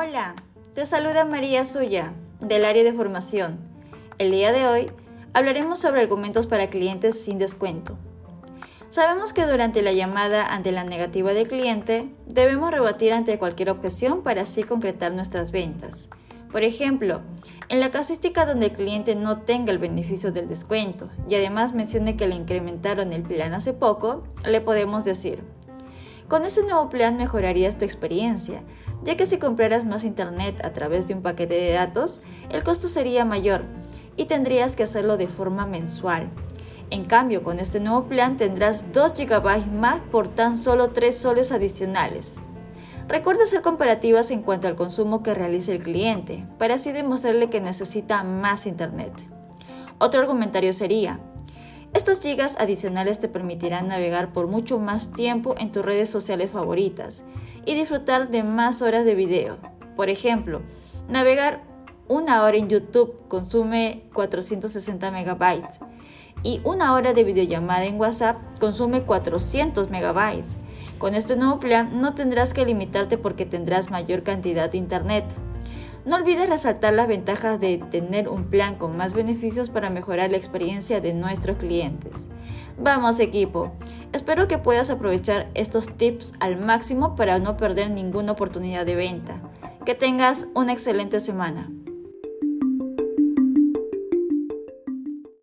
Hola, te saluda María Suya, del área de formación. El día de hoy hablaremos sobre argumentos para clientes sin descuento. Sabemos que durante la llamada ante la negativa del cliente, debemos rebatir ante cualquier objeción para así concretar nuestras ventas. Por ejemplo, en la casuística donde el cliente no tenga el beneficio del descuento y además mencione que le incrementaron el plan hace poco, le podemos decir, con este nuevo plan mejorarías tu experiencia, ya que si compraras más internet a través de un paquete de datos, el costo sería mayor y tendrías que hacerlo de forma mensual. En cambio, con este nuevo plan tendrás 2 GB más por tan solo 3 soles adicionales. Recuerda hacer comparativas en cuanto al consumo que realice el cliente, para así demostrarle que necesita más internet. Otro argumentario sería, estos gigas adicionales te permitirán navegar por mucho más tiempo en tus redes sociales favoritas y disfrutar de más horas de video. Por ejemplo, navegar una hora en YouTube consume 460 megabytes y una hora de videollamada en WhatsApp consume 400 megabytes. Con este nuevo plan no tendrás que limitarte porque tendrás mayor cantidad de internet. No olvides resaltar las ventajas de tener un plan con más beneficios para mejorar la experiencia de nuestros clientes. Vamos equipo, espero que puedas aprovechar estos tips al máximo para no perder ninguna oportunidad de venta. Que tengas una excelente semana.